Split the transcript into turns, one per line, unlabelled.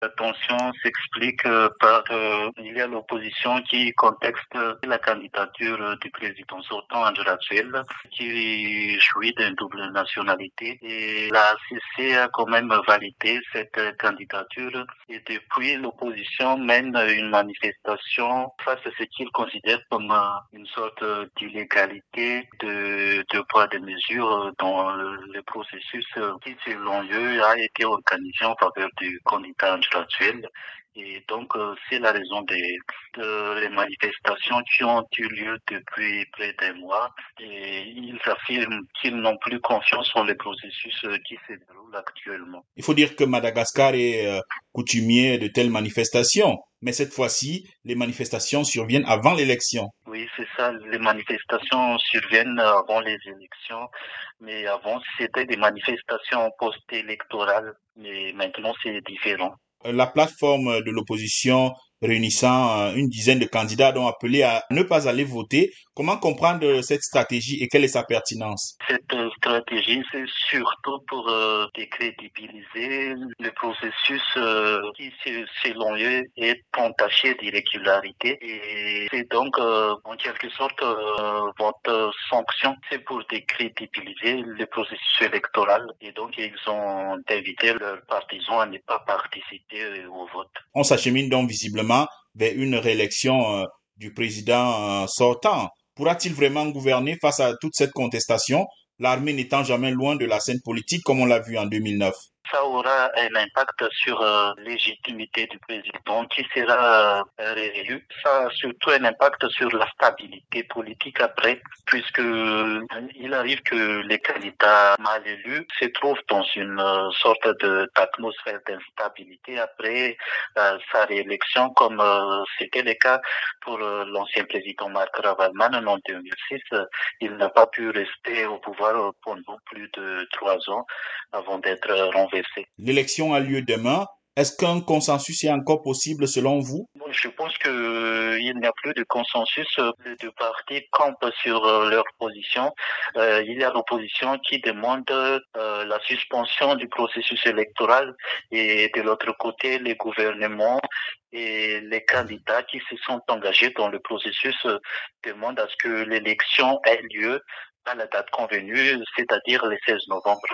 La tension s'explique euh, par euh, il y a l'opposition qui contexte la candidature du président sortant Angela Duel, qui jouit d'une double nationalité. Et la CC a quand même validé cette candidature. Et depuis l'opposition mène une manifestation face à ce qu'il considère comme une sorte d'illégalité de, de poids de mesures dans le processus qui selon eux a été organisé en faveur du candidat actuelle. Et donc, euh, c'est la raison des les manifestations qui ont eu lieu depuis près d'un mois. Et ils affirment qu'ils n'ont plus confiance en les processus euh, qui se déroulent actuellement.
Il faut dire que Madagascar est euh, coutumier de telles manifestations. Mais cette fois-ci, les manifestations surviennent avant l'élection.
Oui, c'est ça. Les manifestations surviennent avant les élections. Mais avant, c'était des manifestations post-électorales. Mais maintenant, c'est différent.
La plateforme de l'opposition réunissant euh, une dizaine de candidats ont appelé à ne pas aller voter. Comment comprendre cette stratégie et quelle est sa pertinence?
Cette stratégie, c'est surtout pour euh, décrédibiliser le processus euh, qui, selon eux, est entaché d'irrégularité. Et c'est donc, en quelque sorte, votre sanction, c'est pour décrédibiliser le processus électoral. Et donc, ils ont invité leurs partisans à ne pas participer au vote.
On s'achemine donc visiblement vers une réélection euh, du président euh, sortant. Pourra-t-il vraiment gouverner face à toute cette contestation, l'armée n'étant jamais loin de la scène politique comme on l'a vu en 2009
ça aura un impact sur la euh, légitimité du président qui sera euh, réélu. Ça a surtout un impact sur la stabilité politique après, puisque euh, il arrive que les candidats mal élus se trouvent dans une sorte d'atmosphère d'instabilité après sa réélection, comme c'était le cas pour l'ancien président Marc Ravalman en 2006. Il n'a pas pu rester au pouvoir pendant plus de trois ans avant d'être renversé
L'élection a lieu demain. Est-ce qu'un consensus est encore possible selon vous?
Je pense qu'il euh, n'y a plus de consensus. Les deux partis campent sur euh, leur position. Euh, il y a l'opposition qui demande la suspension du processus électoral et de l'autre côté, les gouvernements et les candidats qui se sont engagés dans le processus demandent à ce que l'élection ait lieu à la date convenue, c'est-à-dire le 16 novembre.